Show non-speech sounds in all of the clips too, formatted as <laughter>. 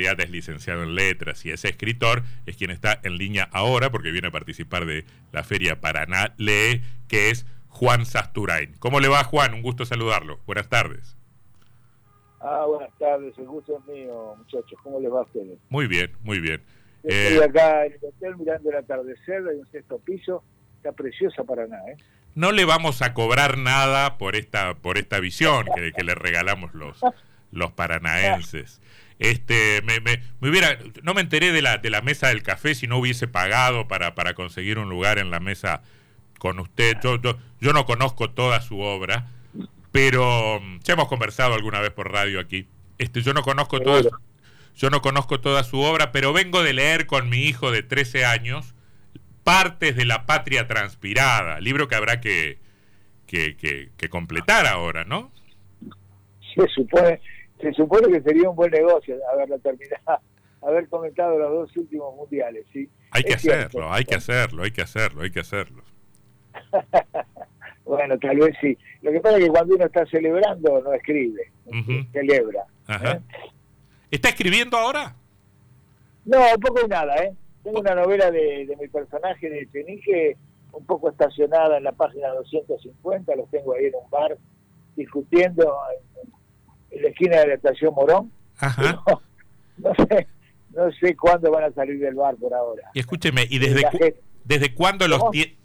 es licenciado en letras y es escritor, es quien está en línea ahora porque viene a participar de la Feria Paraná Lee, que es Juan Sasturain. ¿Cómo le va Juan? Un gusto saludarlo. Buenas tardes. Ah, buenas tardes, el gusto es mío, muchachos. ¿Cómo les va a ustedes? Muy bien, muy bien. Estoy eh, acá en el hotel mirando el atardecer, hay un sexto piso, está preciosa Paraná, ¿eh? No le vamos a cobrar nada por esta por esta visión que, que le regalamos los los paranaenses. Este, me, me, hubiera, no me enteré de la, de la mesa del café si no hubiese pagado para, para conseguir un lugar en la mesa con usted. Yo, yo, no conozco toda su obra, pero mm, ya hemos conversado alguna vez por radio aquí. Este, yo no conozco toda su, yo no conozco toda su obra, pero vengo de leer con mi hijo de 13 años Partes de la Patria Transpirada, libro que habrá que, que, que, que completar ahora, ¿no? Se supone se supone que sería un buen negocio haberlo terminado, <laughs> haber comentado los dos últimos mundiales, ¿sí? Hay que hacerlo, hay que hacerlo, hay que hacerlo, hay que hacerlo. <laughs> bueno, tal vez sí. Lo que pasa es que cuando uno está celebrando no escribe, celebra. ¿eh? ¿Está escribiendo ahora? No, un poco y nada, ¿eh? Tengo una novela de, de mi personaje de Chenique un poco estacionada en la página 250, los tengo ahí en un bar discutiendo en la esquina de la estación Morón. Ajá. <laughs> No, sé, no sé cuándo van a salir del bar por ahora. Y escúcheme, ¿y desde, desde cuándo los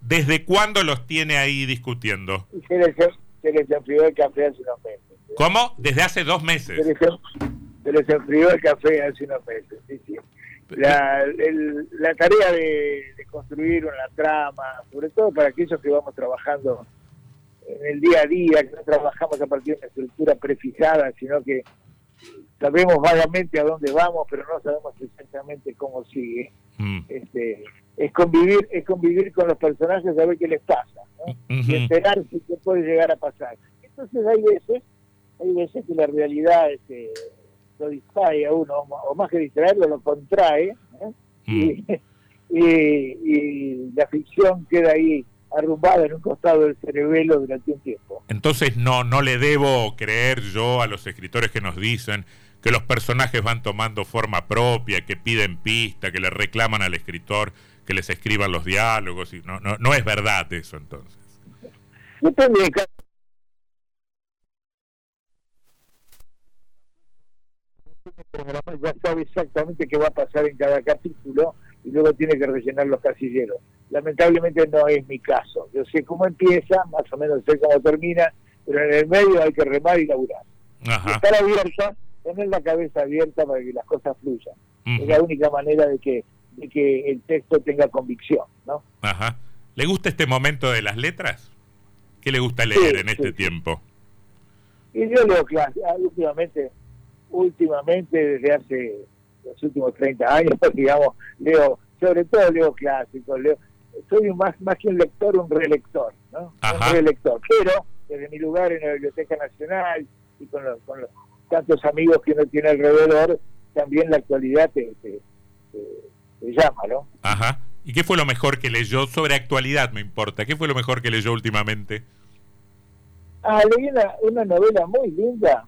desde cuándo los tiene ahí discutiendo? Se les, se les enfrió el café hace unos meses. ¿Cómo? Desde hace dos meses. Se les, enfrió el café hace unos meses, sí, sí. La, la tarea de, de construir una trama, sobre todo para aquellos que vamos trabajando en el día a día, que no trabajamos a partir de una estructura prefijada, sino que sabemos vagamente a dónde vamos, pero no sabemos exactamente cómo sigue. Mm. Este, es convivir, es convivir con los personajes, a ver qué les pasa, ¿no? y enterarse qué puede llegar a pasar. Entonces hay veces, hay veces que la realidad este, lo distrae a uno, o más que distraerlo, lo contrae, ¿eh? mm. <laughs> y, y la ficción queda ahí arrumbada en un costado del cerebelo durante un tiempo. Entonces no, no le debo creer yo a los escritores que nos dicen que los personajes van tomando forma propia, que piden pista, que le reclaman al escritor que les escriban los diálogos. Y no, no, no es verdad eso entonces. Yo también, ya sabe exactamente qué va a pasar en cada capítulo y luego tiene que rellenar los casilleros. Lamentablemente no es mi caso. Yo sé cómo empieza, más o menos sé cómo termina, pero en el medio hay que remar y laburar. Estar abierta, tener la cabeza abierta para que las cosas fluyan. Es la única manera de que, de que el texto tenga convicción, ¿no? Ajá. ¿Le gusta este momento de las letras? ¿Qué le gusta leer en este tiempo? Y yo leo últimamente, últimamente desde hace los últimos 30 años, <laughs> digamos, leo, sobre todo leo clásicos, leo, soy más, más que un lector, un relector, ¿no? Un relector, pero desde mi lugar en la Biblioteca Nacional y con los, con los tantos amigos que uno tiene alrededor, también la actualidad te, te, llama, ¿no? Ajá. ¿Y qué fue lo mejor que leyó? Sobre actualidad me importa. ¿Qué fue lo mejor que leyó últimamente? Ah, leí una, una novela muy linda.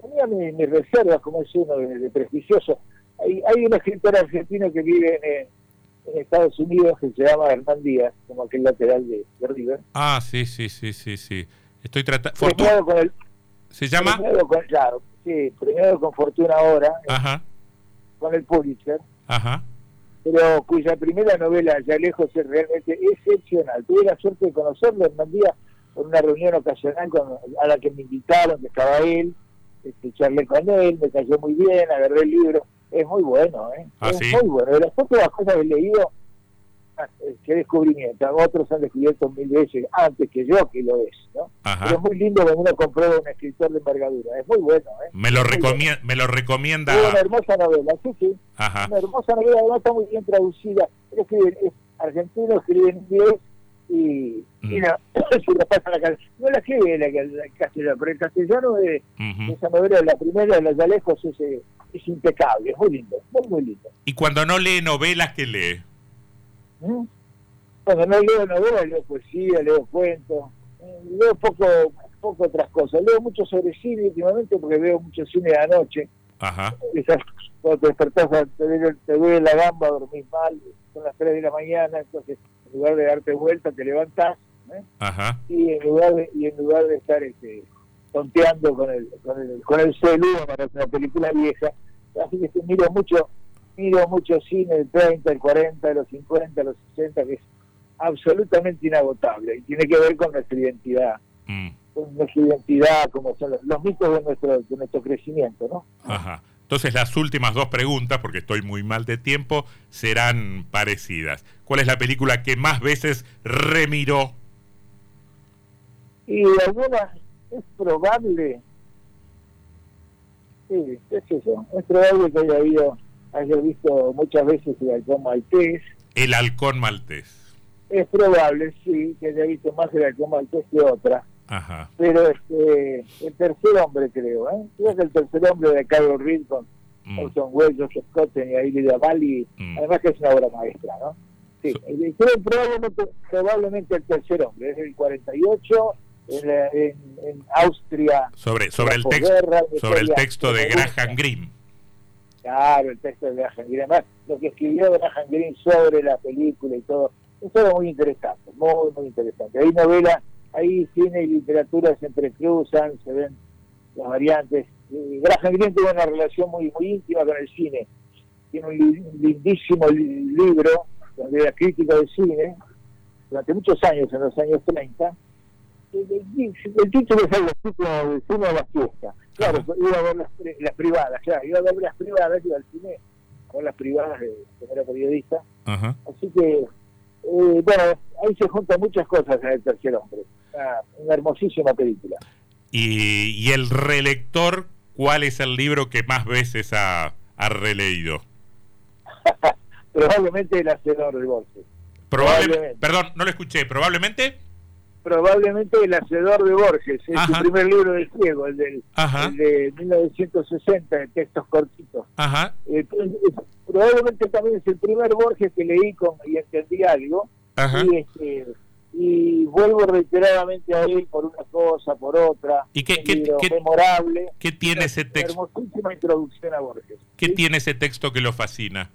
Tenía mis, reservas, como es uno de prestigioso hay, hay un escritor argentino que vive en, Estados Unidos que se llama Hernán Díaz, como aquel lateral de, River. Ah, sí, sí, sí, sí, sí. Estoy tratando... Con el, ¿Se llama? Con, claro, sí, premiado con Fortuna ahora, Ajá. con el Pulitzer. Ajá. Pero cuya primera novela, Ya lejos, es realmente excepcional. Tuve la suerte de conocerlo, Hernán Díaz, por una reunión ocasional con, a la que me invitaron, que estaba él, este, charlé con él, me cayó muy bien, agarré el libro es muy bueno, ¿eh? ¿Ah, es muy bueno. De las pocas cosas que he leído, ah, qué descubrimiento. Otros han descubierto mil veces antes que yo que lo es, ¿no? Pero es muy lindo cuando uno comprueba un escritor de envergadura. Es muy bueno, ¿eh? Me lo, recomienda, me lo recomienda. Es una hermosa novela, sí, sí. Una hermosa novela, además está muy bien traducida. Escribe, es argentino, escribe en inglés y, mm. <coughs> no, se la pasa la No la escribe el castellano, pero el castellano de esa novela, la primera de los Alejos, es, eh, es impecable, es muy lindo, muy, muy lindo. ¿Y cuando no lee novelas, qué lee? ¿Mm? Cuando no leo novelas, leo poesía, leo cuentos, eh, leo poco, poco otras cosas. Leo mucho sobre cine últimamente porque veo mucho cine de anoche. Ajá. Esas, cuando te despertás, te duele, te duele la gamba, dormís mal, son las 3 de la mañana, entonces en lugar de darte vuelta, te levantás ¿eh? Ajá. y en lugar de, y en lugar de estar este, tonteando con el, con el, con el celu para una película vieja, así que miro mucho, miro mucho cine del 30, el 40, de los 50, de los 60, que es absolutamente inagotable y tiene que ver con nuestra identidad, Mm. con nuestra identidad, como son los, los mitos de nuestro, de nuestro crecimiento, ¿no? Ajá. Entonces las últimas dos preguntas, porque estoy muy mal de tiempo, serán parecidas. ¿Cuál es la película que más veces remiró? Y alguna es probable, sí, es eso, es probable que haya habido, haya visto muchas veces el halcón maltés, El halcón maltés. es probable, sí, que haya visto más el halcón maltés que otra, Ajá. pero este, el tercer hombre creo, ¿eh? Creo que el tercer hombre de Carlos Reed con Mm. Orson Welles, Joseph y Ailida Bali, Mm. además que es una obra maestra, ¿no? Sí, So- creo probablemente, probablemente el tercer hombre, es el 48, en, la- en, en Austria. Sobre, sobre, el la sobre el texto de. Graham Greene. Claro, el texto de Graham Greene. Además, lo que escribió Graham Greene sobre la película y todo, es todo muy interesante, muy, muy interesante. Hay novela, ahí cine y literatura se entrecruzan, se ven las variantes. Y Graham Greene tuvo una relación muy, muy íntima con el cine. Tiene un, li- un lindísimo li- libro donde era crítico de cine durante muchos años, en los años 30. El, el- el título es algo así como de cine a la fiesta. Claro, iba a ver las, las privadas, claro, iba a ver las privadas, iba al cine con las privadas de que era periodista. Ajá. Así que, eh, bueno, ahí se juntan muchas cosas en el tercer hombre. Una, una hermosísima película. Y, y el relector, ¿cuál es el libro que más veces ha, ha releído? <laughs> Probablemente el hacedor de Borges. Probable, Probablemente. perdón, no lo escuché. Probablemente. Probablemente el hacedor de Borges, es Ajá. su primer libro del ciego, el, del, el de 1960, de textos cortitos. Ajá. Eh, probablemente también es el primer Borges que leí con, y entendí algo. Ajá. y este y vuelvo reiteradamente a él por una cosa, por otra. ¿Y qué- memorable. ¿Qué tiene Una ese texto? Hermosísima introducción a Borges. ¿Qué ¿sí? tiene ese texto que lo fascina?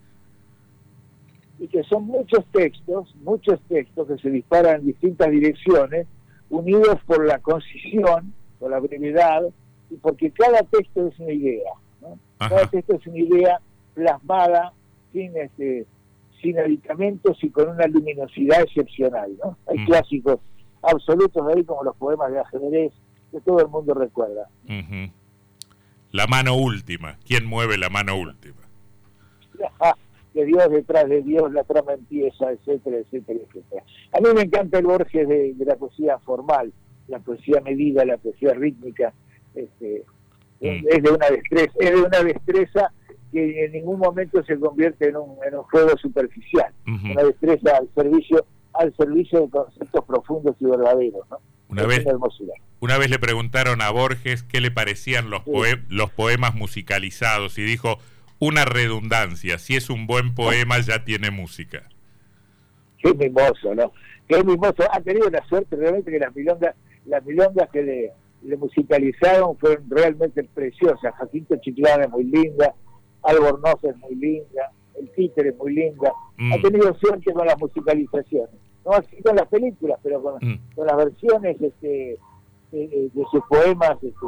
Y que son muchos textos, muchos textos que se disparan en distintas direcciones, unidos por la concisión, por la brevedad, y porque cada texto es una idea. ¿no? Cada texto es una idea plasmada sin este sin aditamentos y con una luminosidad excepcional. ¿no? Hay Mm. clásicos absolutos de ahí como los poemas de ajedrez que todo el mundo recuerda. Ujú. La mano última. ¿Quién mueve la mano última? <laughs> que Dios detrás de Dios, la trama empieza, etcétera, etcétera, etcétera. A mí me encanta el Borges de, de la poesía formal, la poesía medida, la poesía rítmica, este, Mm. es de una destreza, es de una destreza que en ningún momento se convierte en un, en un juego superficial, una destreza al servicio, al servicio de conceptos profundos y verdaderos, ¿no? Una vez, una vez le preguntaron a Borges qué le parecían los, Sí. poe- los poemas musicalizados y dijo una redundancia. Si es un buen poema ya tiene música. Qué mimoso, ¿no? Qué mimoso. Ha tenido la suerte realmente que las milongas, las milongas que le, le musicalizaron fueron realmente preciosas. Jacinto Chiclana es muy linda, Albornoz es muy linda, El Títer es muy linda. Mm. Ha tenido suerte con las musicalizaciones. No así con las películas, pero con, Mm. con las versiones este, de, de- de sus poemas este,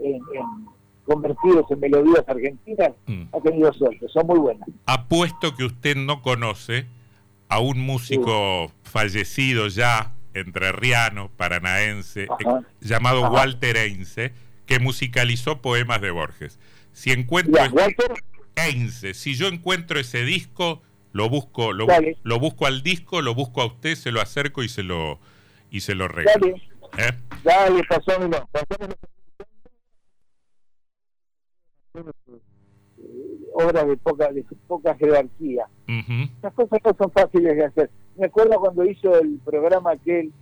en- en- convertidos en melodías argentinas. Mm. Ha tenido suerte, son muy buenas. Apuesto que usted no conoce a un músico fallecido ya, entrerriano, paranaense, eh, llamado Ajá. Walter Einze, que musicalizó poemas de Borges. Si encuentro Ya, Walter, Einze, si yo encuentro ese disco, lo busco, lo, Dale. lo busco al disco, lo busco a usted, se lo acerco y se lo y se lo regalo. dale, ¿eh? dale, pasámelo, pasámelo. obras de poca de poca jerarquía. Estas cosas no son fáciles de hacer. Me acuerdo cuando hizo el programa aquel,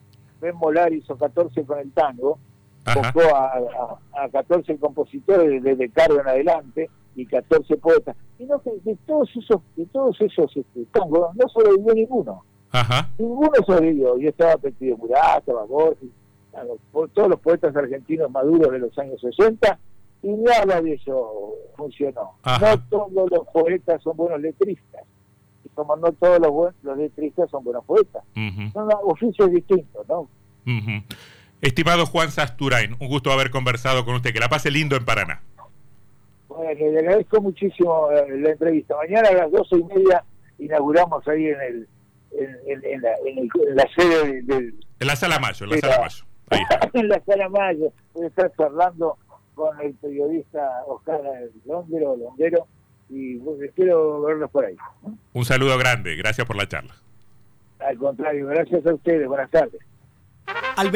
Ben Molar hizo 14 con el tango, Ajá. tocó a, a, a 14 compositores desde Cardo en adelante y 14 poetas. Y no, de, todos esos, de todos esos este, tangos no sobrevivió ninguno. Ajá. Ninguno sobrevivió. Yo estaba Petido Murat, estaba Borges, todos los poetas argentinos maduros de los años 60 y nada de eso funcionó. No todos los poetas son buenos letristas, y como no todos los, buenos, los letristas son buenos poetas. Son oficios distintos, ¿no? Estimado Juan Sasturain, un gusto haber conversado con usted. Que la pase lindo en Paraná. Bueno, le agradezco muchísimo eh, la entrevista. Mañana a las doce y media inauguramos ahí en el en, la, sede del... En la Sala Mayo, en la Sala Mayo. <laughs> en la Sala Mayo. Voy a estar charlando con el periodista Oscar Londero, Londero, y espero verlos por ahí. Un saludo grande, gracias por la charla. Al contrario, gracias a ustedes, buenas tardes. Al